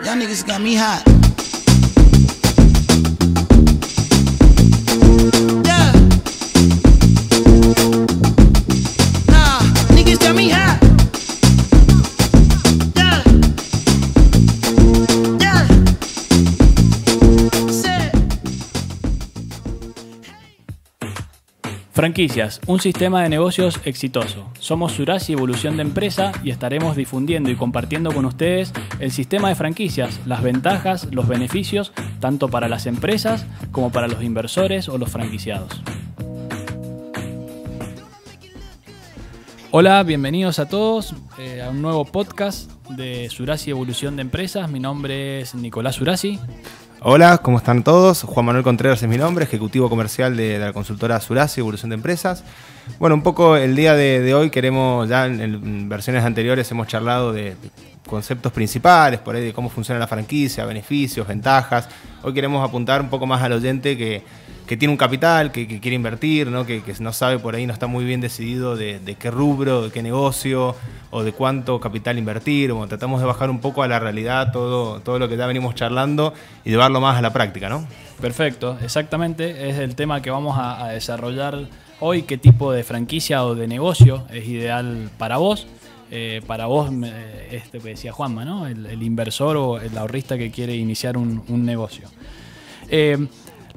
Y'all niggas got me hot. Franquicias, un sistema de negocios exitoso. Somos Surasi Evolución de Empresa y estaremos difundiendo y compartiendo con ustedes el sistema de franquicias, las ventajas, los beneficios, tanto para las empresas como para los inversores o los franquiciados. Hola, bienvenidos a todos eh, a un nuevo podcast de Surasi Evolución de Empresas. Mi nombre es Nicolás Surasi. Hola, ¿cómo están todos? Juan Manuel Contreras es mi nombre, ejecutivo comercial de, la consultora Surasi, Evolución de Empresas. Bueno, un poco el día de, de hoy queremos, ya en, en versiones anteriores hemos charlado de conceptos principales, por ahí de cómo funciona la franquicia, beneficios, ventajas. Hoy queremos apuntar un poco más al oyente que, que tiene un capital, que, quiere invertir, ¿no? Que, que no sabe por ahí, no está muy bien decidido de, qué rubro, de qué negocio o de cuánto capital invertir. Bueno, tratamos de bajar un poco a la realidad todo, todo lo que ya venimos charlando y llevarlo más a la práctica, ¿no? Perfecto, exactamente. Es el tema que vamos a, desarrollar hoy. ¿Qué tipo de franquicia o de negocio es ideal para vos? Eh, para vos, este que decía Juanma, ¿no? El, inversor o el ahorrista que quiere iniciar un, un negocio. Eh,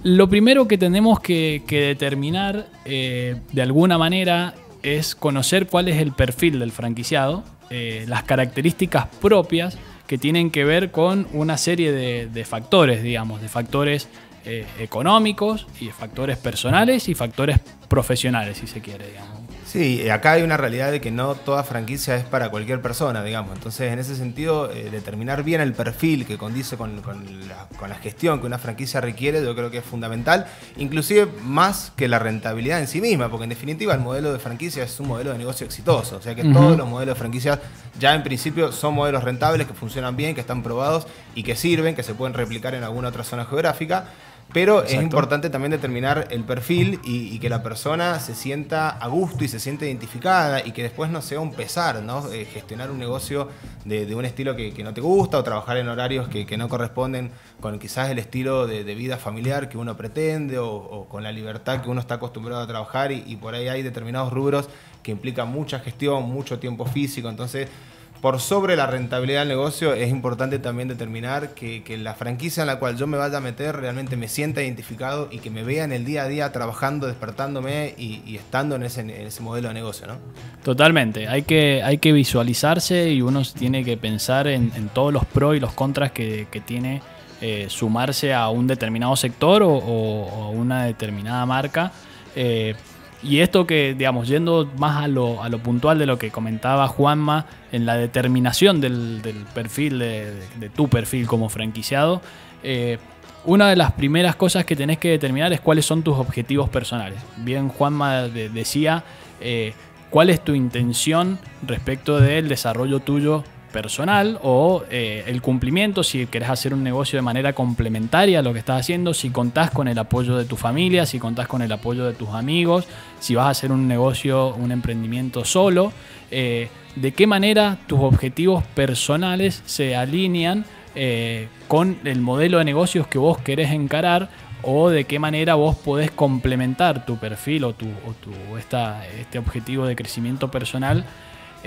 lo primero que tenemos que, determinar eh, de alguna manera es conocer cuál es el perfil del franquiciado, eh, las características propias que tienen que ver con una serie de, de factores, digamos, de factores eh, económicos y de factores personales y factores profesionales, si se quiere, digamos. Sí, acá hay una realidad de que no toda franquicia es para cualquier persona, digamos. Entonces, en ese sentido, eh, determinar bien el perfil que condice con, con la, con la gestión que una franquicia requiere, yo creo que es fundamental, inclusive más que la rentabilidad en sí misma, porque en definitiva el modelo de franquicia es un modelo de negocio exitoso. O sea que todos los modelos de franquicias ya en principio son modelos rentables, que funcionan bien, que están probados y que sirven, que se pueden replicar en alguna otra zona geográfica. Pero es importante también determinar el perfil y, y que la persona se sienta a gusto y se siente identificada y que después no sea un pesar, ¿no? Eh, gestionar un negocio de, de un estilo que, que no te gusta o trabajar en horarios que, que no corresponden con quizás el estilo de, de vida familiar que uno pretende o, o con la libertad que uno está acostumbrado a trabajar y, y por ahí hay determinados rubros que implican mucha gestión, mucho tiempo físico, entonces por sobre la rentabilidad del negocio, es importante también determinar que, la franquicia en la cual yo me vaya a meter realmente me sienta identificado y que me vea en el día a día trabajando, despertándome y, estando en ese, modelo de negocio, ¿no? Totalmente, hay que, hay que visualizarse y uno tiene que pensar en, todos los pros y los contras que, tiene eh, sumarse a un determinado sector o, una determinada marca. Eh, y esto que, digamos, yendo más a lo, a lo puntual de lo que comentaba Juanma, en la determinación del, del perfil, de, de tu perfil como franquiciado, eh, una de las primeras cosas que tenés que determinar es cuáles son tus objetivos personales. Bien, Juanma de- decía, eh, cuál es tu intención respecto del desarrollo tuyo personal o eh, el cumplimiento, si querés hacer un negocio de manera complementaria a lo que estás haciendo, si contás con el apoyo de tu familia, si contás con el apoyo de tus amigos, si vas a hacer un negocio, un emprendimiento solo, eh, de qué manera tus objetivos personales se alinean eh, con el modelo de negocios que vos querés encarar o de qué manera vos podés complementar tu perfil o tu, o tu- esta, este objetivo de crecimiento personal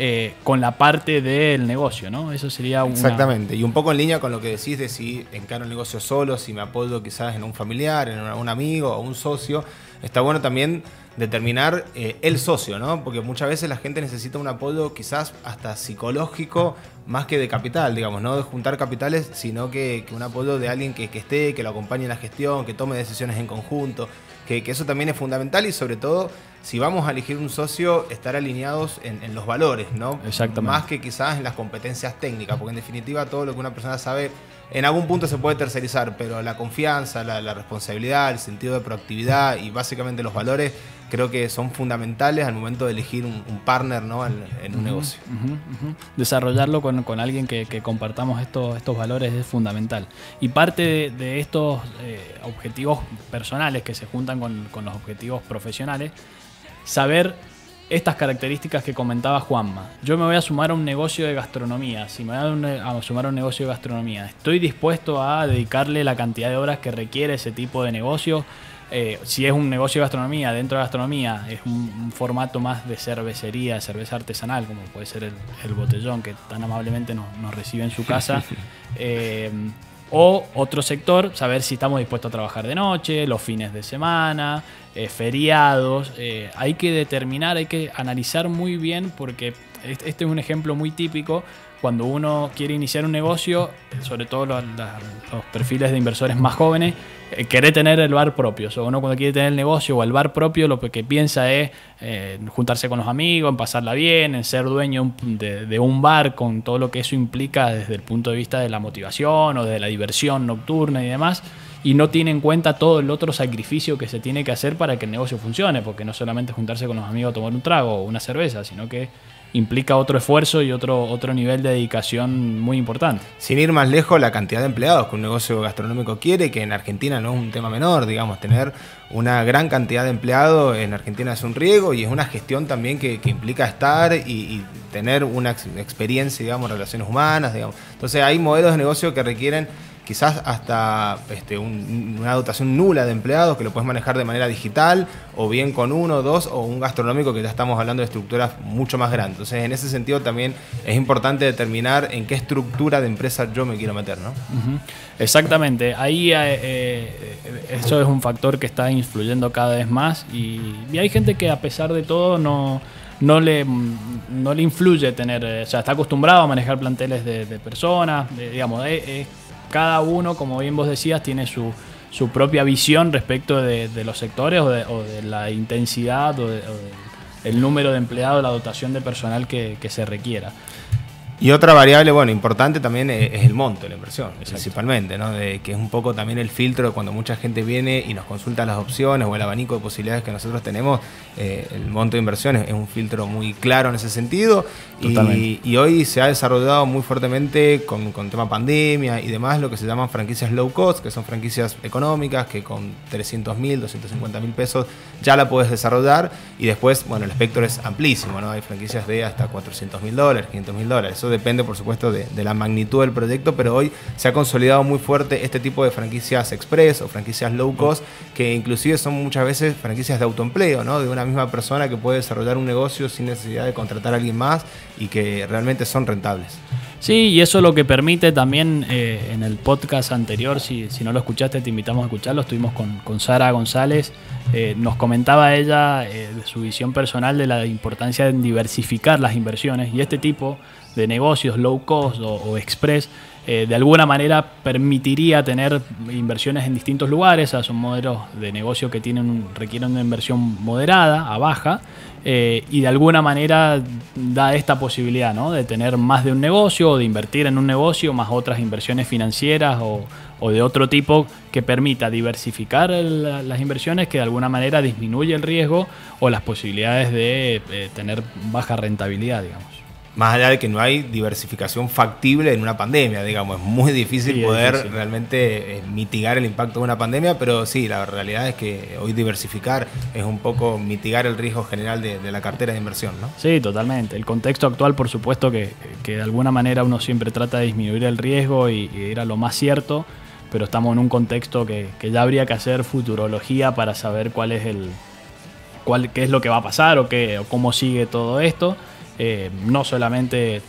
eh, con la parte del negocio, ¿no? Eso sería una... Exactamente, y un poco en línea con lo que decís de si encaro el negocio solo, si me apoyo quizás en un familiar, en un amigo o un socio, está bueno también determinar eh, el socio, ¿no? Porque muchas veces la gente necesita un apoyo quizás hasta psicológico más que de capital, digamos, no de juntar capitales, sino que, un apoyo de alguien que, esté, que lo acompañe en la gestión, que tome decisiones en conjunto, que eso también es fundamental y sobre todo, si vamos a elegir un socio, estar alineados en, en los valores, ¿no? Exactamente. Más que quizás en las competencias técnicas, porque en definitiva todo lo que una persona sabe en algún punto se puede tercerizar, pero la confianza, la, la responsabilidad, el sentido de proactividad y básicamente los valores creo que son fundamentales al momento de elegir un, un partner ¿no? en, en un negocio. Desarrollarlo con, con alguien que, que compartamos estos, estos valores es fundamental. Y parte de, de estos eh, objetivos personales que se juntan con, con los objetivos profesionales, saber estas características que comentaba Juanma. Yo me voy a sumar a un negocio de gastronomía. Si me voy a, sumar a un negocio de gastronomía, estoy dispuesto a dedicarle la cantidad de horas que requiere ese tipo de negocio. Eh, si es un negocio de gastronomía, dentro de gastronomía, es un, un formato más de cervecería, de cerveza artesanal, como puede ser el, el botellón que tan amablemente nos, nos recibe en su casa. Eh, o otro sector, saber si estamos dispuestos a trabajar de noche, los fines de semana, eh, feriados. eh, hay que determinar, hay que analizar muy bien porque est- este es un ejemplo muy típico. Cuando uno quiere iniciar un negocio, sobre todo los, perfiles de inversores más jóvenes, eh, quiere tener el bar propio. O uno cuando quiere tener el negocio o el bar propio, lo que piensa es eh, juntarse con los amigos, en pasarla bien, en ser dueño de, de un bar con todo lo que eso implica desde el punto de vista de la motivación o de la diversión nocturna y demás. Y no tiene en cuenta todo el otro sacrificio que se tiene que hacer para que el negocio funcione, porque no solamente juntarse con los amigos a tomar un trago o una cerveza, sino que implica otro esfuerzo y otro, otro nivel de dedicación muy importante. Sin ir más lejos, la cantidad de empleados que un negocio gastronómico quiere, que en Argentina no es un tema menor, digamos, tener una gran cantidad de empleados en Argentina es un riesgo y es una gestión también que, que implica estar y, y tener una ex- experiencia, digamos, relaciones humanas, digamos. Entonces hay modelos de negocio que requieren quizás hasta este, un- una dotación nula de empleados que lo puedes manejar de manera digital o bien con uno, dos o un gastronómico que ya estamos hablando de estructuras mucho más grandes. Entonces en ese sentido también es importante determinar en qué estructura de empresa yo me quiero meter, ¿no? Exactamente, ahí eh, eh, eso es un factor que está influyendo cada vez más y, y hay gente que a pesar de todo no, no, le, no le influye tener, eh, o sea, está acostumbrado a manejar planteles de, personas, digamos, eh, cada uno, como bien vos decías, tiene su, su propia visión respecto de, los sectores o de, la intensidad o, de- o de- el número de empleados, la dotación de personal que se requiera. Y otra variable, bueno, importante también es, el monto de la inversión, principalmente, ¿no? De, que es un poco también el filtro de cuando mucha gente viene y nos consulta las opciones o el abanico de posibilidades que nosotros tenemos, eh, el monto de inversión es, es un filtro muy claro en ese sentido. Y hoy se ha desarrollado muy fuertemente con, con tema pandemia y demás lo que se llaman franquicias low cost, que son franquicias económicas que con 300 mil, 250 mil pesos ya la puedes desarrollar y después, bueno, el espectro es amplísimo, ¿no? Hay franquicias de hasta 400 mil dólares, 500 mil dólares. Eso depende, por supuesto, de, la magnitud del proyecto, pero hoy se ha consolidado muy fuerte este tipo de franquicias express o franquicias low cost, que inclusive son muchas veces franquicias de autoempleo, ¿no? De una misma persona que puede desarrollar un negocio sin necesidad de contratar a alguien más y que realmente son rentables. Sí, y eso lo que permite también eh, en el podcast anterior, si, si no lo escuchaste, te invitamos a escucharlo. Estuvimos con, Sara González. eh, nos comentaba ella eh, de su visión personal de la importancia de diversificar las inversiones y este tipo de negocios low cost o, express eh, de alguna manera permitiría tener inversiones en distintos lugares. O son modelos de negocio que tienen requieren una inversión moderada a baja eh, y de alguna manera da esta posibilidad ¿no? de tener más de un negocio o de invertir en un negocio más otras inversiones financieras o, o de otro tipo que permita diversificar las inversiones que de alguna manera disminuye el riesgo o las posibilidades de eh, tener baja rentabilidad, digamos. Más allá de que no hay diversificación factible en una pandemia, digamos, es muy difícil Sí, poder difícil. realmente eh, mitigar el impacto de una pandemia, pero sí, la realidad es que hoy diversificar es un poco mitigar el riesgo general de, de la cartera de inversión, ¿no? Sí, totalmente. El contexto actual, por supuesto, que, que de alguna manera uno siempre trata de disminuir el riesgo y, y ir a lo más cierto, pero estamos en un contexto que, que ya habría que hacer futurología para saber cuál es el cuál, qué es lo que va a pasar o, qué, o cómo sigue todo esto. Eh, no solamente eh,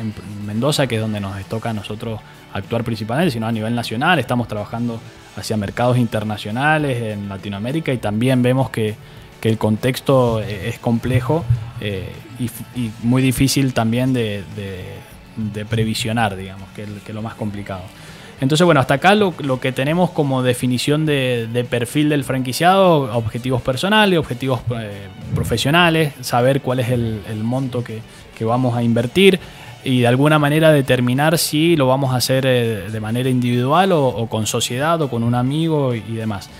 en Mendoza, que es donde nos toca a nosotros actuar principalmente, sino a nivel nacional. Estamos trabajando hacia mercados internacionales en Latinoamérica y también vemos que, que el contexto eh, es complejo y, muy difícil también de, de- previsionar, digamos, que es lo más complicado. Entonces, bueno, hasta acá lo, lo que tenemos como definición de, perfil del franquiciado, objetivos personales, objetivos eh, profesionales, saber cuál es el, monto que, vamos a invertir y de alguna manera determinar si lo vamos a hacer eh, de manera individual o, con sociedad o con un amigo y, demás.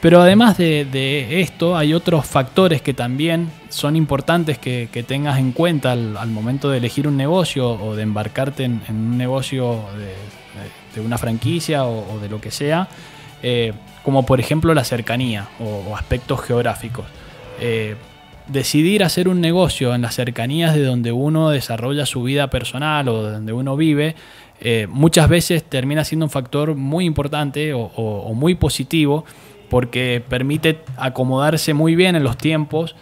Pero además de, esto, hay otros factores que también son importantes que, tengas en cuenta al, al momento de elegir un negocio o de embarcarte en, en un negocio de, de- una franquicia o, de lo que sea, eh, como por ejemplo la cercanía o, aspectos geográficos. Eh, decidir hacer un negocio en las cercanías de donde uno desarrolla su vida personal o de donde uno vive, eh, muchas veces termina siendo un factor muy importante o muy positivo porque permite acomodarse muy bien en los tiempos.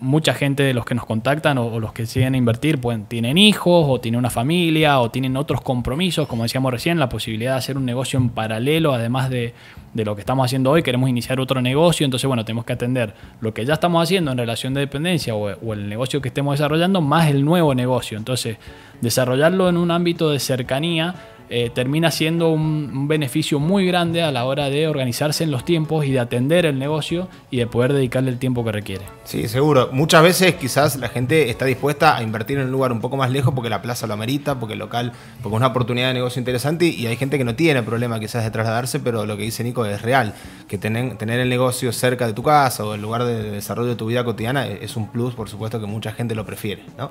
Mucha gente de los que nos contactan o, los que siguen a invertir pueden, tienen hijos o tienen una familia o tienen otros compromisos, como decíamos recién, la posibilidad de hacer un negocio en paralelo, además de, de lo que estamos haciendo hoy, queremos iniciar otro negocio, entonces bueno, tenemos que atender lo que ya estamos haciendo en relación de dependencia o el negocio que estemos desarrollando, más el nuevo negocio. Entonces, desarrollarlo en un ámbito de cercanía eh, termina siendo un, un beneficio muy grande a la hora de organizarse en los tiempos y de atender el negocio y de poder dedicarle el tiempo que requiere. Sí, seguro. Muchas veces quizás la gente está dispuesta a invertir en un lugar un poco más lejos porque la plaza lo amerita, porque el local, porque es una oportunidad de negocio interesante y hay gente que no tiene problema quizás de trasladarse, pero lo que dice Nico es real, que tener, tener el negocio cerca de tu casa o el lugar de desarrollo de tu vida cotidiana es un plus, por supuesto que mucha gente lo prefiere, ¿no?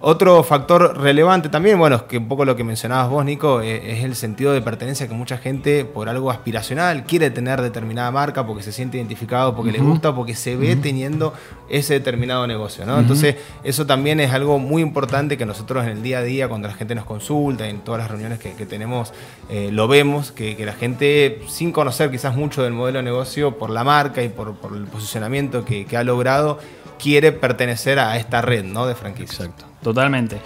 Otro factor relevante también, bueno, es que un poco lo que mencionabas vos, Nico, eh, es el sentido de pertenencia que mucha gente, por algo aspiracional, quiere tener determinada marca porque se siente identificado, porque le gusta, porque se ve teniendo ese determinado negocio, ¿no? Entonces, eso también es algo muy importante que nosotros en el día a día, cuando la gente nos consulta, en todas las reuniones que, que tenemos, eh, lo vemos, que, que la gente, sin conocer quizás mucho del modelo de negocio, por la marca y por, por el posicionamiento que, que ha logrado, quiere pertenecer a esta red, ¿no? De franquicias. Exacto, totalmente.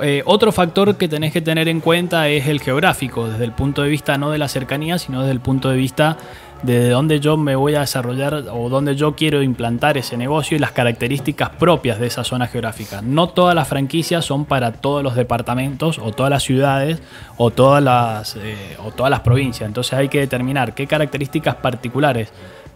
Eh, otro factor que tenés que tener en cuenta es el geográfico, desde el punto de vista no de la cercanía, sino desde el punto de vista de dónde yo me voy a desarrollar o dónde yo quiero implantar ese negocio y las características propias de esa zona geográfica. No todas las franquicias son para todos los departamentos o todas las ciudades o todas las, eh, o todas las provincias. Entonces hay que determinar qué características particulares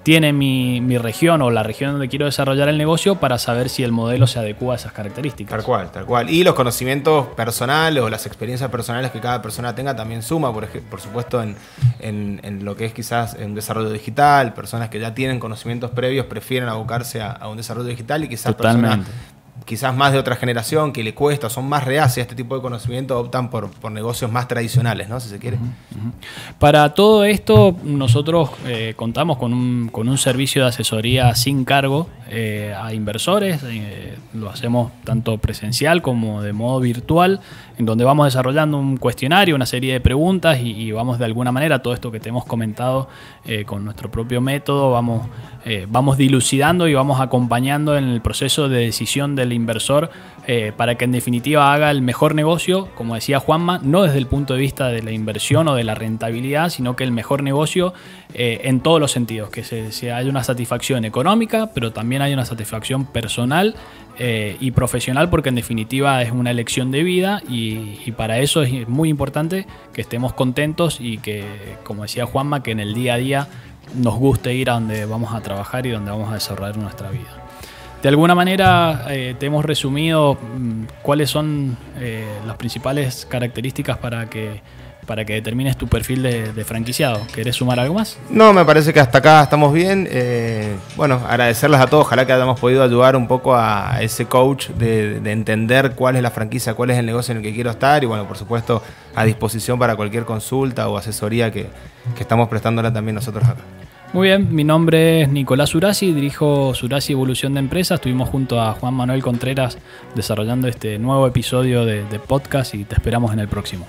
tiene mi, mi región o la región donde quiero desarrollar el negocio para saber si el modelo se adecua a esas características. Tal cual, tal cual. Y los conocimientos personales o las experiencias personales que cada persona tenga también suma, por, por supuesto, en, en- en lo que es quizás un desarrollo digital. Personas que ya tienen conocimientos previos prefieren abocarse a, a un desarrollo digital y quizás personas Totalmente. Quizás más de otra generación que le cuesta, son más reacias a este tipo de conocimiento, optan por, por negocios más tradicionales, ¿no? Si se quiere. Para todo esto, nosotros eh, contamos con un, con un servicio de asesoría sin cargo eh, a inversores. eh, lo hacemos tanto presencial como de modo virtual, en donde vamos desarrollando un cuestionario, una serie de preguntas y, vamos de alguna manera, todo esto que te hemos comentado con nuestro propio método, vamos, vamos dilucidando y vamos acompañando en el proceso de decisión del inversor eh, para que en definitiva haga el mejor negocio, como decía Juanma, no desde el punto de vista de la inversión o de la rentabilidad, sino que el mejor negocio eh, en todos los sentidos, que se, haya una satisfacción económica, pero también hay una satisfacción personal eh, y profesional, porque en definitiva es una elección de vida y, y para eso es muy importante que estemos contentos y que, como decía Juanma, que en el día a día nos guste ir a donde vamos a trabajar y donde vamos a desarrollar nuestra vida. De alguna manera eh, te hemos resumido mm, cuáles son eh, las principales características para que, para que determines tu perfil de, de franquiciado. ¿Querés sumar algo más? No, me parece que hasta acá estamos bien. Eh, bueno, agradecerles a todos. Ojalá que hayamos podido ayudar un poco a ese coach de, de entender cuál es la franquicia, cuál es el negocio en el que quiero estar. Y bueno, por supuesto, a disposición para cualquier consulta o asesoría que, que estamos prestándola también nosotros acá. Muy bien, mi nombre es Nicolás Urasi, dirijo Surasi Evolución de Empresas. Estuvimos junto a Juan Manuel Contreras desarrollando este nuevo episodio de, de podcast y te esperamos en el próximo.